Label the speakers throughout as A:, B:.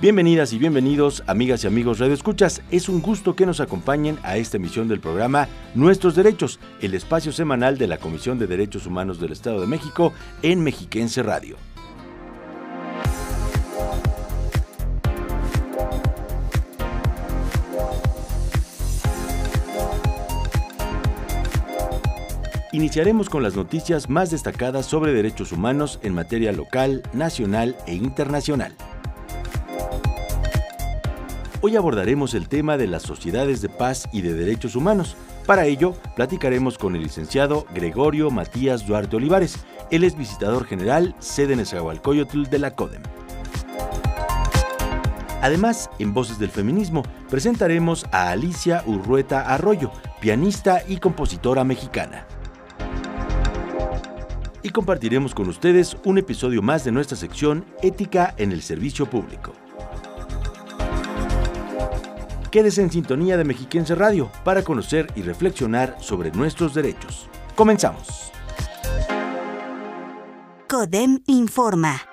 A: Bienvenidas y bienvenidos, amigas y amigos Radio Escuchas. Es un gusto que nos acompañen a esta emisión del programa Nuestros Derechos, el espacio semanal de la Comisión de Derechos Humanos del Estado de México en Mexiquense Radio. Iniciaremos con las noticias más destacadas sobre derechos humanos en materia local, nacional e internacional. Hoy abordaremos el tema de las sociedades de paz y de derechos humanos. Para ello, platicaremos con el licenciado Gregorio Matías Duarte Olivares. Él es visitador general, sede en de la CODEM. Además, en Voces del Feminismo, presentaremos a Alicia Urrueta Arroyo, pianista y compositora mexicana. Y compartiremos con ustedes un episodio más de nuestra sección Ética en el Servicio Público. Quédese en sintonía de Mexiquense Radio para conocer y reflexionar sobre nuestros derechos. Comenzamos.
B: CODEM informa.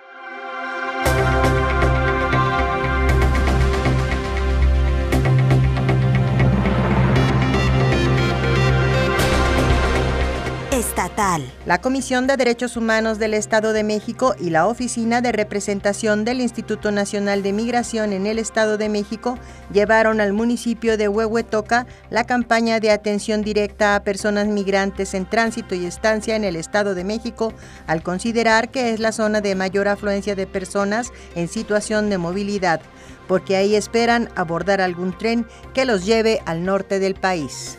C: La Comisión de Derechos Humanos del Estado de México y la Oficina de Representación del Instituto Nacional de Migración en el Estado de México llevaron al municipio de Huehuetoca la campaña de atención directa a personas migrantes en tránsito y estancia en el Estado de México al considerar que es la zona de mayor afluencia de personas en situación de movilidad, porque ahí esperan abordar algún tren que los lleve al norte del país.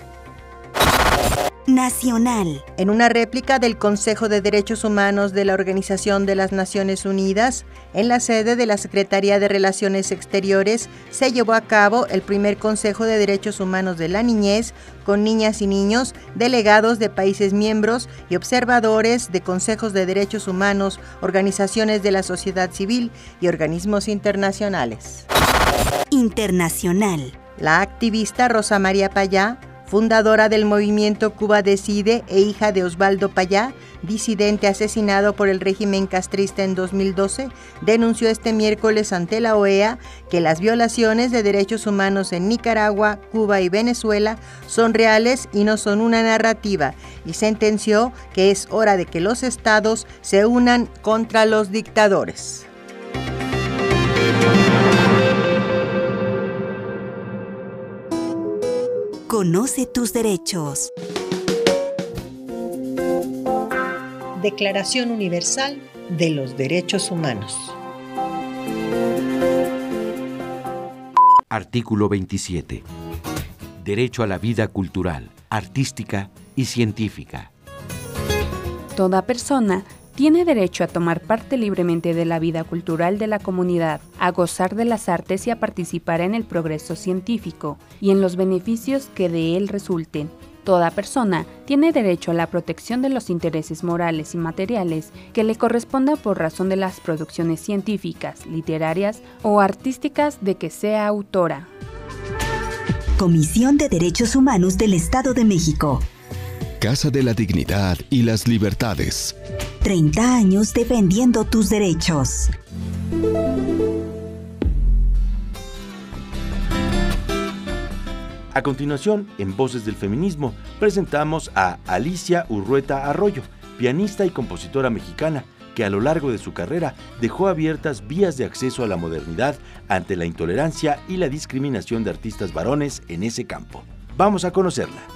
B: Nacional.
C: En una réplica del Consejo de Derechos Humanos de la Organización de las Naciones Unidas, en la sede de la Secretaría de Relaciones Exteriores, se llevó a cabo el primer Consejo de Derechos Humanos de la Niñez con niñas y niños, delegados de países miembros y observadores de consejos de derechos humanos, organizaciones de la sociedad civil y organismos internacionales.
B: Internacional.
C: La activista Rosa María Payá fundadora del movimiento Cuba Decide e hija de Osvaldo Payá, disidente asesinado por el régimen castrista en 2012, denunció este miércoles ante la OEA que las violaciones de derechos humanos en Nicaragua, Cuba y Venezuela son reales y no son una narrativa, y sentenció que es hora de que los estados se unan contra los dictadores.
B: Conoce tus derechos.
C: Declaración Universal de los Derechos Humanos.
D: Artículo 27. Derecho a la vida cultural, artística y científica.
E: Toda persona tiene derecho a tomar parte libremente de la vida cultural de la comunidad, a gozar de las artes y a participar en el progreso científico y en los beneficios que de él resulten. Toda persona tiene derecho a la protección de los intereses morales y materiales que le corresponda por razón de las producciones científicas, literarias o artísticas de que sea autora.
B: Comisión de Derechos Humanos del Estado de México.
F: Casa de la Dignidad y las Libertades.
B: 30 años defendiendo tus derechos.
A: A continuación, en Voces del Feminismo, presentamos a Alicia Urrueta Arroyo, pianista y compositora mexicana, que a lo largo de su carrera dejó abiertas vías de acceso a la modernidad ante la intolerancia y la discriminación de artistas varones en ese campo. Vamos a conocerla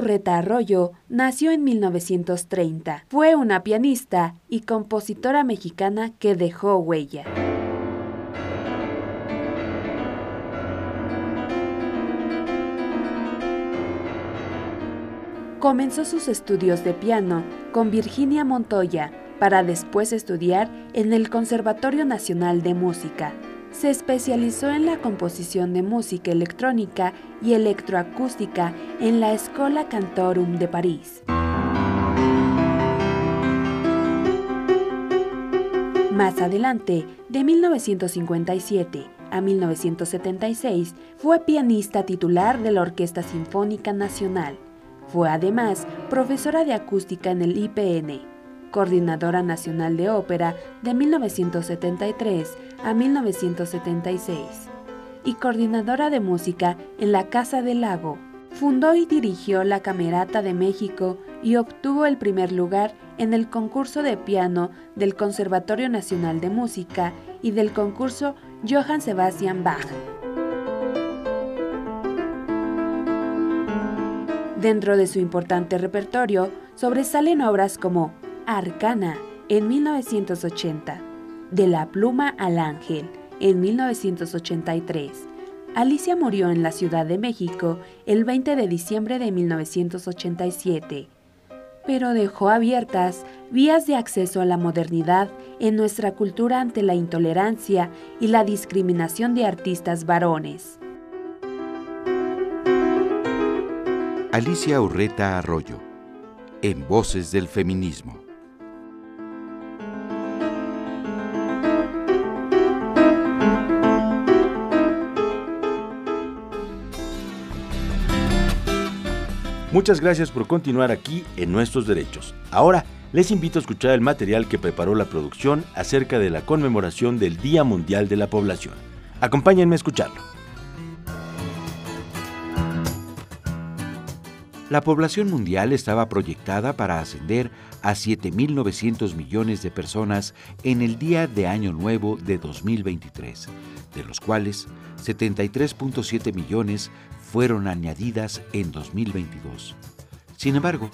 E: Urreta Arroyo nació en 1930. Fue una pianista y compositora mexicana que dejó huella. Comenzó sus estudios de piano con Virginia Montoya para después estudiar en el Conservatorio Nacional de Música. Se especializó en la composición de música electrónica y electroacústica en la Escola Cantorum de París. Más adelante, de 1957 a 1976, fue pianista titular de la Orquesta Sinfónica Nacional fue además profesora de acústica en el IPN, coordinadora nacional de ópera de 1973 a 1976 y coordinadora de música en la Casa del Lago. Fundó y dirigió la Camerata de México y obtuvo el primer lugar en el concurso de piano del Conservatorio Nacional de Música y del concurso Johann Sebastian Bach. Dentro de su importante repertorio sobresalen obras como Arcana en 1980, De la pluma al ángel en 1983. Alicia murió en la Ciudad de México el 20 de diciembre de 1987, pero dejó abiertas vías de acceso a la modernidad en nuestra cultura ante la intolerancia y la discriminación de artistas varones.
D: Alicia Urreta Arroyo, en Voces del Feminismo.
A: Muchas gracias por continuar aquí en Nuestros Derechos. Ahora les invito a escuchar el material que preparó la producción acerca de la conmemoración del Día Mundial de la Población. Acompáñenme a escucharlo.
D: La población mundial estaba proyectada para ascender a 7.900 millones de personas en el día de Año Nuevo de 2023, de los cuales 73.7 millones fueron añadidas en 2022. Sin embargo,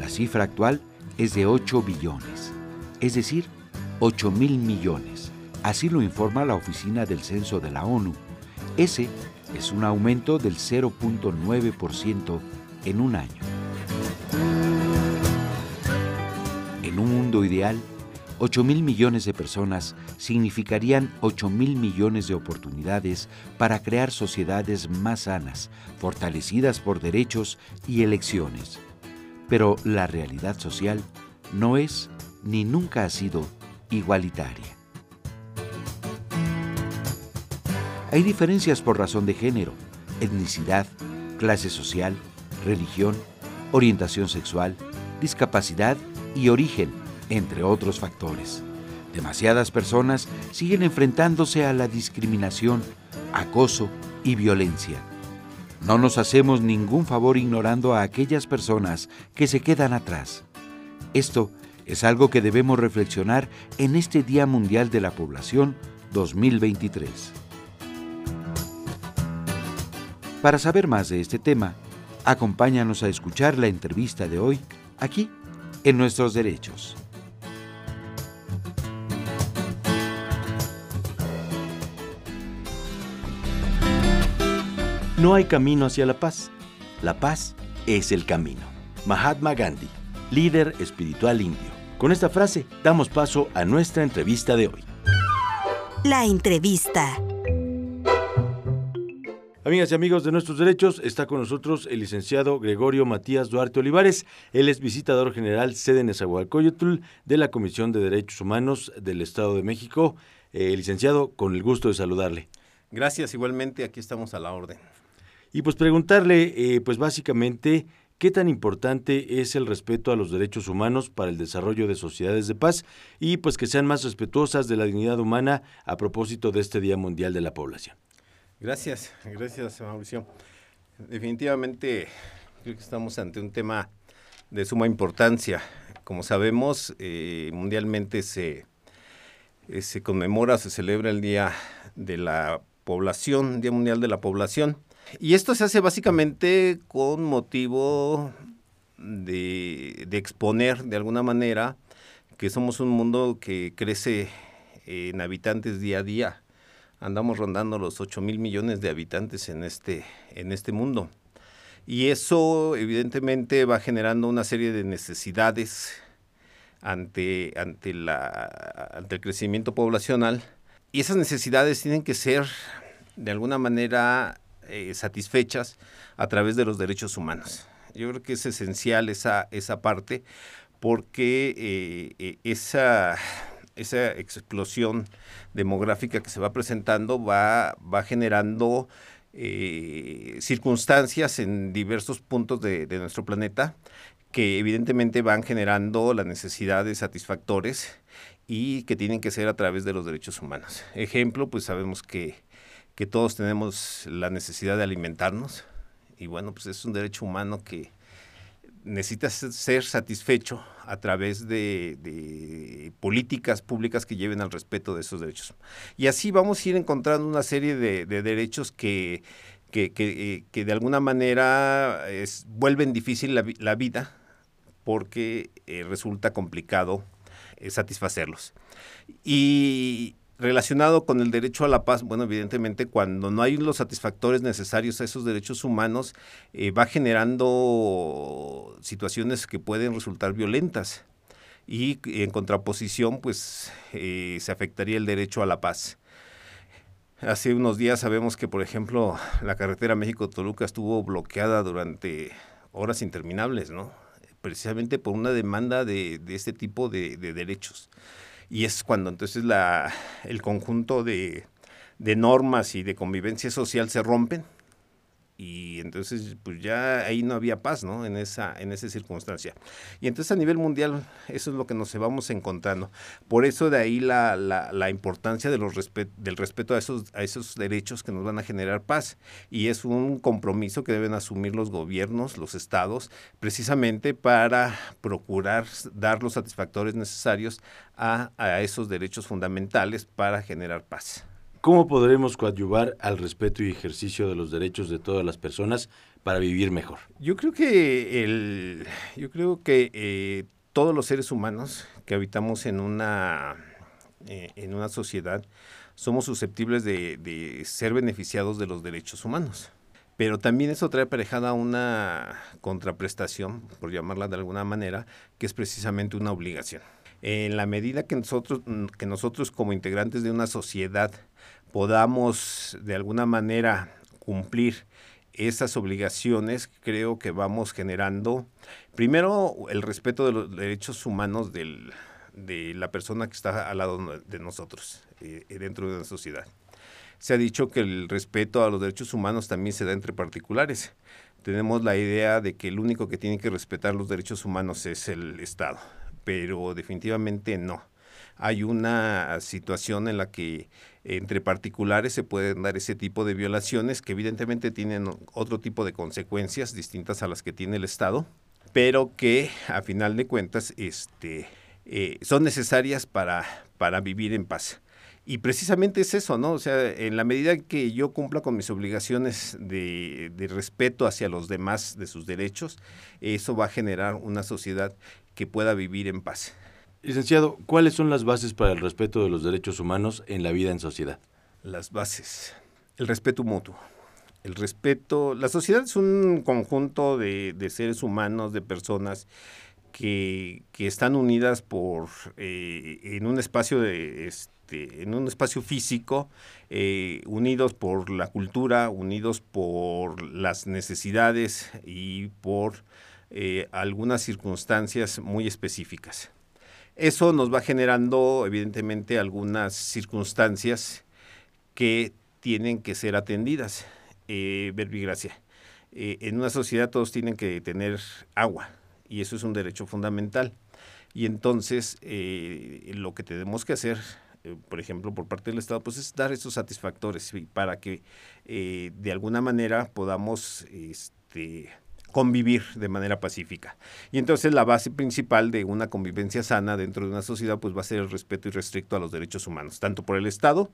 D: la cifra actual es de 8 billones, es decir, 8 mil millones. Así lo informa la Oficina del Censo de la ONU. Ese es un aumento del 0.9% en un año. En un mundo ideal, 8 mil millones de personas significarían 8 mil millones de oportunidades para crear sociedades más sanas, fortalecidas por derechos y elecciones. Pero la realidad social no es ni nunca ha sido igualitaria. Hay diferencias por razón de género, etnicidad, clase social, religión, orientación sexual, discapacidad y origen, entre otros factores. Demasiadas personas siguen enfrentándose a la discriminación, acoso y violencia. No nos hacemos ningún favor ignorando a aquellas personas que se quedan atrás. Esto es algo que debemos reflexionar en este Día Mundial de la Población 2023. Para saber más de este tema, Acompáñanos a escuchar la entrevista de hoy aquí en Nuestros Derechos.
A: No hay camino hacia la paz. La paz es el camino. Mahatma Gandhi, líder espiritual indio. Con esta frase damos paso a nuestra entrevista de hoy.
B: La entrevista.
A: Amigas y amigos de nuestros derechos, está con nosotros el licenciado Gregorio Matías Duarte Olivares. Él es visitador general sede Nezahualcóyotl de la Comisión de Derechos Humanos del Estado de México. Eh, licenciado, con el gusto de saludarle.
G: Gracias, igualmente aquí estamos a la orden.
A: Y pues preguntarle, eh, pues básicamente, ¿qué tan importante es el respeto a los derechos humanos para el desarrollo de sociedades de paz y pues que sean más respetuosas de la dignidad humana a propósito de este Día Mundial de la Población?
G: Gracias, gracias Mauricio. Definitivamente creo que estamos ante un tema de suma importancia. Como sabemos, eh, mundialmente se, eh, se conmemora, se celebra el Día de la Población, Día Mundial de la Población. Y esto se hace básicamente con motivo de, de exponer de alguna manera que somos un mundo que crece en habitantes día a día. Andamos rondando los 8 mil millones de habitantes en este, en este mundo. Y eso evidentemente va generando una serie de necesidades ante, ante, la, ante el crecimiento poblacional. Y esas necesidades tienen que ser de alguna manera eh, satisfechas a través de los derechos humanos. Yo creo que es esencial esa, esa parte porque eh, eh, esa, esa explosión demográfica que se va presentando va, va generando circunstancias en diversos puntos de, nuestro planeta que evidentemente van generando la necesidad de satisfactores y que tienen que ser a través de los derechos humanos. Ejemplo, pues sabemos que, que todos tenemos la necesidad de alimentarnos y bueno, pues es un derecho humano que, necesita ser satisfecho a través de, políticas públicas que lleven al respeto de esos derechos. Y así vamos a ir encontrando una serie de, derechos que, que, que, de alguna manera vuelven difícil la, vida porque eh, resulta complicado eh, satisfacerlos. Y, relacionado con el derecho a la paz, bueno, evidentemente cuando no hay los satisfactores necesarios a esos derechos humanos, eh, va generando situaciones que pueden resultar violentas y en contraposición, pues eh, se afectaría el derecho a la paz. Hace unos días sabemos que, por ejemplo, la carretera México-Toluca estuvo bloqueada durante horas interminables, ¿no? Precisamente por una demanda de, este tipo de derechos y es cuando entonces la, el conjunto de, de normas y de convivencia social se rompen y entonces pues ya ahí no había paz no en esa en esa circunstancia. Y entonces a nivel mundial eso es lo que nos vamos encontrando. Por eso de ahí la, la, la importancia de los del respeto a esos a esos derechos que nos van a generar paz. Y es un compromiso que deben asumir los gobiernos los estados precisamente para procurar dar los satisfactores necesarios a, a esos derechos fundamentales para generar paz
A: ¿Cómo podremos coadyuvar al respeto y ejercicio de los derechos de todas las personas para vivir mejor?
G: Yo creo que el, yo creo que eh, todos los seres humanos que habitamos en una eh, en una sociedad somos susceptibles de, ser beneficiados de los derechos humanos. Pero también eso trae aparejada una contraprestación, por llamarla de alguna manera, que es precisamente una obligación. En la medida que nosotros, que nosotros como integrantes de una sociedad podamos de alguna manera cumplir esas obligaciones, creo que vamos generando, primero, el respeto de los derechos humanos del, de la persona que está al lado de nosotros, eh, dentro de la sociedad. Se ha dicho que el respeto a los derechos humanos también se da entre particulares. Tenemos la idea de que el único que tiene que respetar los derechos humanos es el Estado, pero definitivamente no hay una situación en la que entre particulares se pueden dar ese tipo de violaciones que evidentemente tienen otro tipo de consecuencias distintas a las que tiene el Estado, pero que a final de cuentas este, eh, son necesarias para, para vivir en paz. Y precisamente es eso, ¿no? O sea, en la medida que yo cumpla con mis obligaciones de, de, respeto hacia los demás, de sus derechos, eso va a generar una sociedad que pueda vivir en paz.
A: Licenciado, ¿cuáles son las bases para el respeto de los derechos humanos en la vida en sociedad?
G: Las bases. El respeto mutuo. El respeto. La sociedad es un conjunto de, seres humanos, de personas que, están unidas por eh, en un espacio de este, en un espacio físico, eh, unidos por la cultura, unidos por las necesidades y por eh, algunas circunstancias muy específicas. Eso nos va generando, evidentemente, algunas circunstancias que tienen que ser atendidas. Eh, verbigracia. Eh, en una sociedad todos tienen que tener agua y eso es un derecho fundamental. Y entonces eh, lo que tenemos que hacer, eh, por ejemplo, por parte del Estado, pues es dar esos satisfactores para que de alguna manera podamos este, convivir de manera pacífica. Y entonces la base principal de una convivencia sana dentro de una sociedad pues va a ser el respeto irrestricto a los derechos humanos, tanto por el Estado,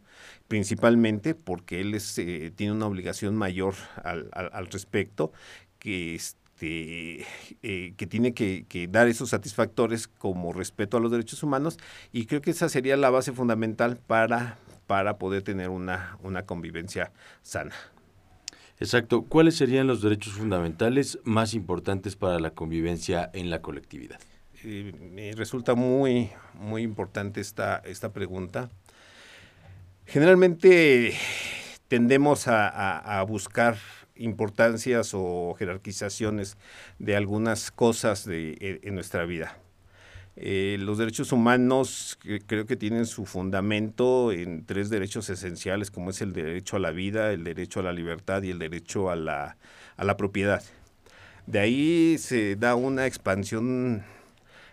G: principalmente porque él eh, tiene una obligación mayor al, respecto, que este, eh, que tiene que, dar esos satisfactores como respeto a los derechos humanos y creo que esa sería la base fundamental para, para poder tener una, una convivencia sana.
A: Exacto. ¿Cuáles serían los derechos fundamentales más importantes para la convivencia en la colectividad?
G: Me resulta muy, muy importante esta, esta pregunta. Generalmente tendemos a, buscar importancias o jerarquizaciones de algunas cosas de, en nuestra vida. Eh, los derechos humanos creo que tienen su fundamento en tres derechos esenciales, como es el derecho a la vida, el derecho a la libertad y el derecho a la, a la propiedad. De ahí se da una expansión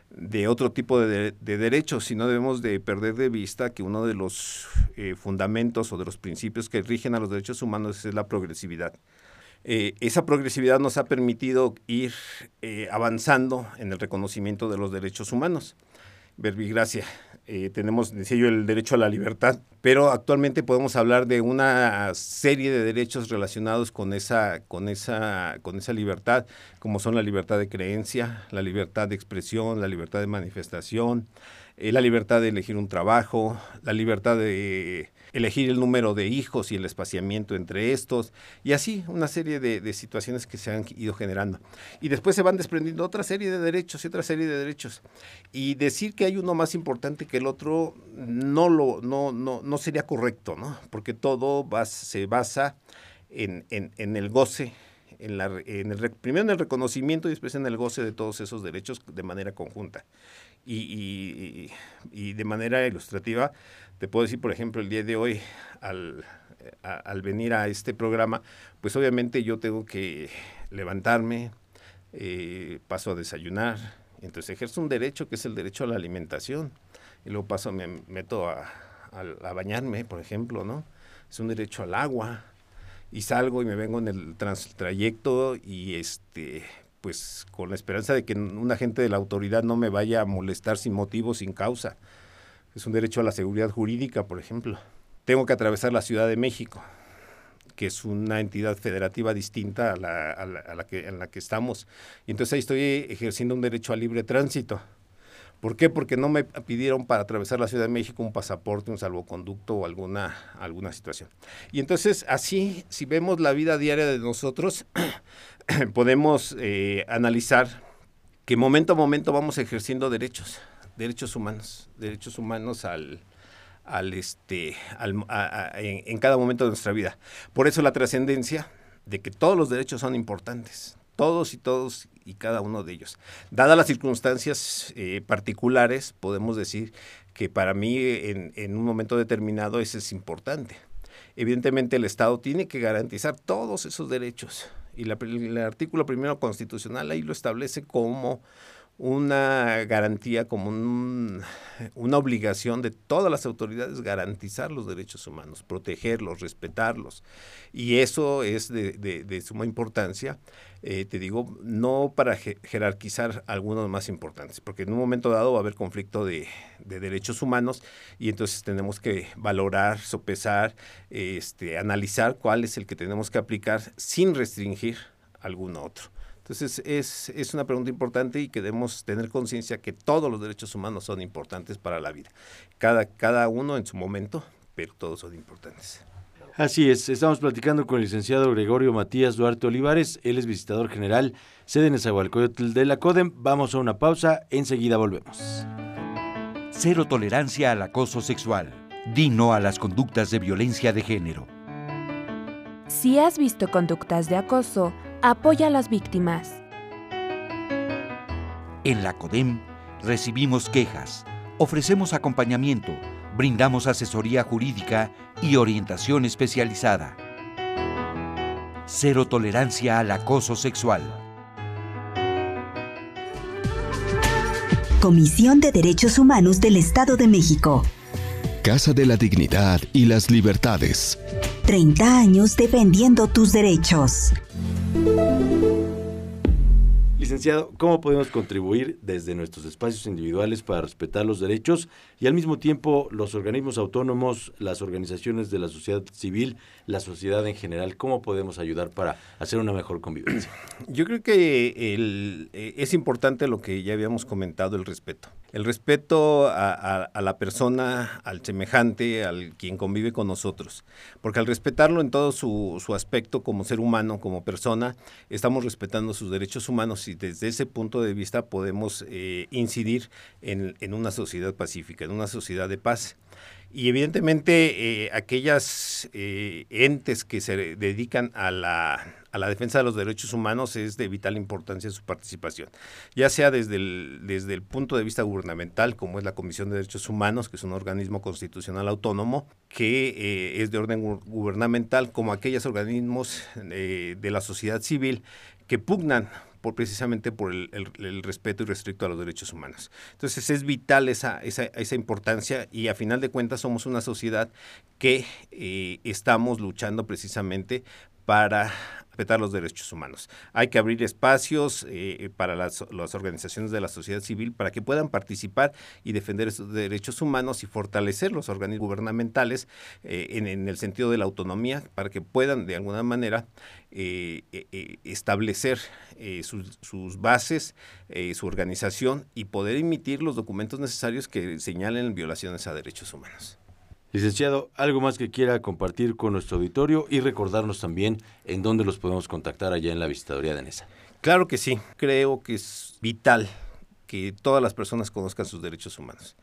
G: de otro tipo de, derechos y no debemos de perder de vista que uno de los eh, fundamentos o de los principios que rigen a los derechos humanos es la progresividad. Eh, esa progresividad nos ha permitido ir eh, avanzando en el reconocimiento de los derechos humanos. Verbigracia, eh, tenemos, decía yo, el derecho a la libertad, pero actualmente podemos hablar de una serie de derechos relacionados con esa, con esa, con esa libertad, como son la libertad de creencia, la libertad de expresión, la libertad de manifestación, la libertad de elegir un trabajo, la libertad de elegir el número de hijos y el espaciamiento entre estos, y así una serie de, situaciones que se han ido generando. Y después se van desprendiendo otra serie de derechos y otra serie de derechos. Y decir que hay uno más importante que el otro no, lo, no, no, no sería correcto, ¿no? Porque todo se basa en, en, el goce en, la, en el, primero en el reconocimiento y después en el goce de todos esos derechos de manera conjunta. Y, y, y, de manera ilustrativa, te puedo decir, por ejemplo, el día de hoy, al, al venir a este programa, pues obviamente yo tengo que levantarme, eh, paso a desayunar, entonces ejerzo un derecho que es el derecho a la alimentación, y luego paso, me meto a, a, bañarme, por ejemplo, ¿no? Es un derecho al agua, y salgo y me vengo en el trayecto y este pues con la esperanza de que un agente de la autoridad no me vaya a molestar sin motivo, sin causa es un derecho a la seguridad jurídica, por ejemplo. Tengo que atravesar la Ciudad de México, que es una entidad federativa distinta a la, que, en la que estamos. Y entonces ahí estoy ejerciendo un derecho a libre tránsito. ¿Por qué? Porque no me pidieron para atravesar la Ciudad de México un pasaporte, un salvoconducto o alguna, alguna situación. Y entonces así, si vemos la vida diaria de nosotros, podemos eh, analizar que momento a momento vamos ejerciendo derechos derechos humanos, derechos humanos al, al este, en, cada momento de nuestra vida. Por eso la trascendencia de que todos los derechos son importantes, todos y todos y cada uno de ellos. Dadas las circunstancias eh, particulares, podemos decir que para mí en, en un momento determinado eso es importante. Evidentemente el Estado tiene que garantizar todos esos derechos y el artículo primero constitucional ahí lo establece como una garantía, como una obligación de todas las autoridades garantizar los derechos humanos, protegerlos, respetarlos. Y eso es de, suma importancia, eh, te digo, no para jerarquizar algunos más importantes, porque en un momento dado va a haber conflicto de, derechos humanos y entonces tenemos que valorar, sopesar, este, analizar cuál es el que tenemos que aplicar sin restringir algún otro. Entonces es, es una pregunta importante y que debemos tener conciencia que todos los derechos humanos son importantes para la vida. Cada, cada uno en su momento, pero todos son importantes.
A: Así es, estamos platicando con el licenciado Gregorio Matías Duarte Olivares, él es visitador general, sede en Esahualcoyotl de la CODEM. Vamos a una pausa, enseguida volvemos.
D: Cero tolerancia al acoso sexual. Di no a las conductas de violencia de género.
E: Si has visto conductas de acoso, apoya a las víctimas.
D: En la CODEM recibimos quejas, ofrecemos acompañamiento, brindamos asesoría jurídica y orientación especializada. Cero tolerancia al acoso sexual.
B: Comisión de Derechos Humanos del Estado de México.
F: Casa de la Dignidad y las Libertades.
B: 30 años defendiendo tus derechos.
A: ¿Cómo podemos contribuir desde nuestros espacios individuales para respetar los derechos y al mismo tiempo los organismos autónomos, las organizaciones de la sociedad civil, la sociedad en general, cómo podemos ayudar para hacer una mejor convivencia?
G: Yo creo que eh, es importante lo que ya habíamos comentado, el respeto. El respeto a, la persona, al semejante, al quien convive con nosotros. Porque al respetarlo en todo su, aspecto como ser humano, como persona, estamos respetando sus derechos humanos y desde ese punto de vista podemos eh, incidir en una sociedad pacífica, en una sociedad de paz. Y evidentemente eh, aquellas eh, entes que se dedican a la, a la, defensa de los derechos humanos es de vital importancia su participación, ya sea desde el, desde el punto de vista gubernamental, como es la Comisión de Derechos Humanos, que es un organismo constitucional autónomo, que eh, es de orden gubernamental, como aquellos organismos de la sociedad civil que pugnan precisamente por el, respeto y restricto a los derechos humanos. Entonces es vital esa, esa, esa importancia y a final de cuentas somos una sociedad que eh, estamos luchando precisamente para respetar los derechos humanos. Hay que abrir espacios eh, para las, organizaciones de la sociedad civil para que puedan participar y defender esos derechos humanos y fortalecer los organismos gubernamentales eh, en, el sentido de la autonomía para que puedan de alguna manera eh, establecer sus, sus, bases, su organización y poder emitir los documentos necesarios que señalen violaciones a derechos humanos.
A: Licenciado, ¿algo más que quiera compartir con nuestro auditorio y recordarnos también en dónde los podemos contactar allá en la visitaduría de NESA?
G: Claro que sí, creo que es vital que todas las personas conozcan sus derechos humanos,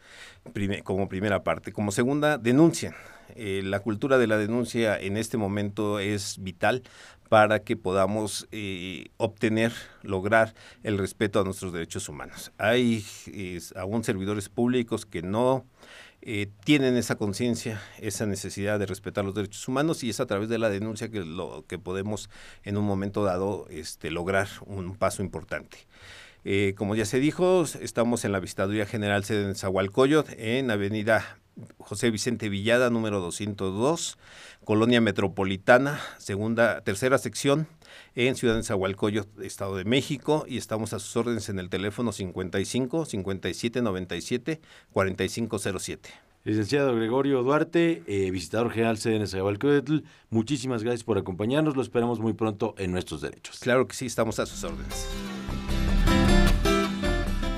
G: como primera parte. Como segunda, denuncien. Eh, la cultura de la denuncia en este momento es vital para que podamos eh, obtener, lograr el respeto a nuestros derechos humanos. Hay aún servidores públicos que no eh, tienen esa conciencia, esa necesidad de respetar los derechos humanos y es a través de la denuncia que, lo, que podemos en un momento dado este, lograr un paso importante. Eh, como ya se dijo, estamos en la Visitaduría General sede en Zahualcoyot, en Avenida José Vicente Villada, número 202, Colonia Metropolitana, segunda, tercera sección, en Ciudad de Zahualcoyot, Estado de México, y estamos a sus órdenes en el teléfono 55 57 97 4507.
A: Licenciado Gregorio Duarte, eh, visitador general CDN Zahualcoyotl, muchísimas gracias por acompañarnos, lo esperamos muy pronto en Nuestros Derechos.
G: Claro que sí, estamos a sus órdenes.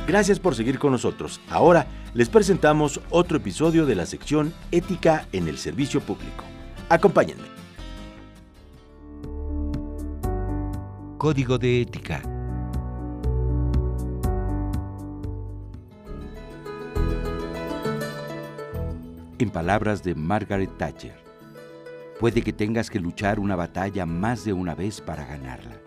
A: Gracias por seguir con nosotros. Ahora les presentamos otro episodio de la sección Ética en el Servicio Público. Acompáñenme.
D: Código de Ética. En palabras de Margaret Thatcher, puede que tengas que luchar una batalla más de una vez para ganarla.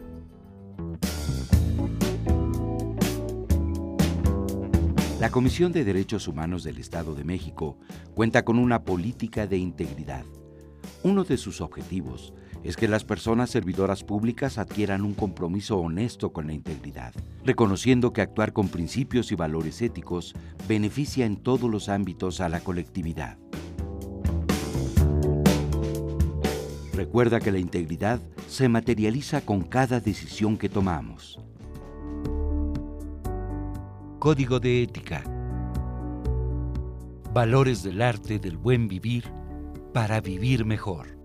D: La Comisión de Derechos Humanos del Estado de México cuenta con una política de integridad. Uno de sus objetivos es que las personas servidoras públicas adquieran un compromiso honesto con la integridad, reconociendo que actuar con principios y valores éticos beneficia en todos los ámbitos a la colectividad. Recuerda que la integridad se materializa con cada decisión que tomamos. Código de Ética. Valores del arte del buen vivir para vivir mejor.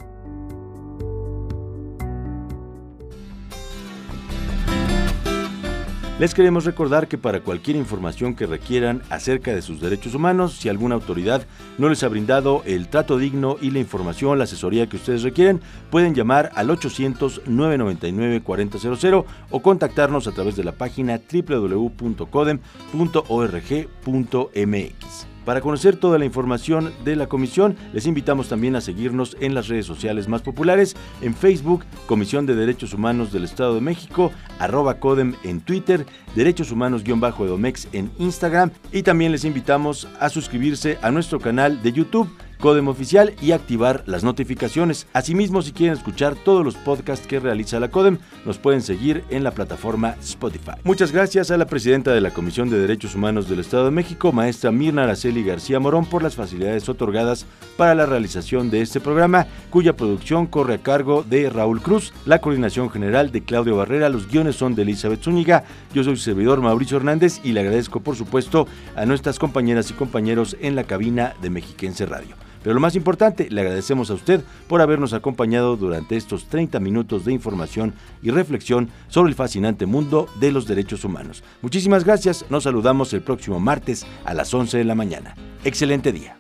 A: Les queremos recordar que para cualquier información que requieran acerca de sus derechos humanos, si alguna autoridad no les ha brindado el trato digno y la información, la asesoría que ustedes requieren, pueden llamar al 800-999-4000 o contactarnos a través de la página www.codem.org.mx. Para conocer toda la información de la comisión, les invitamos también a seguirnos en las redes sociales más populares, en Facebook, Comisión de Derechos Humanos del Estado de México, arroba Codem en Twitter, Derechos Humanos-Edomex en Instagram y también les invitamos a suscribirse a nuestro canal de YouTube Codem Oficial y activar las notificaciones. Asimismo, si quieren escuchar todos los podcasts que realiza la Codem, nos pueden seguir en la plataforma Spotify. Muchas gracias a la presidenta de la Comisión de Derechos Humanos del Estado de México, maestra Mirna Araceli García Morón, por las facilidades otorgadas para la realización de este programa, cuya producción corre a cargo de Raúl Cruz, la coordinación general de Claudio Barrera, los guiones son de Elizabeth Zúñiga, yo soy su servidor Mauricio Hernández y le agradezco por supuesto a nuestras compañeras y compañeros en la cabina de Mexiquense Radio. Pero lo más importante, le agradecemos a usted por habernos acompañado durante estos 30 minutos de información y reflexión sobre el fascinante mundo de los derechos humanos. Muchísimas gracias, nos saludamos el próximo martes a las 11 de la mañana. Excelente día.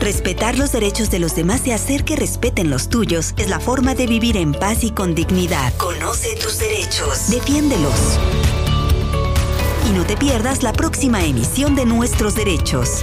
B: Respetar los derechos de los demás y hacer que respeten los tuyos es la forma de vivir en paz y con dignidad. Conoce tus derechos. Defiéndelos. Y no te pierdas la próxima emisión de Nuestros Derechos.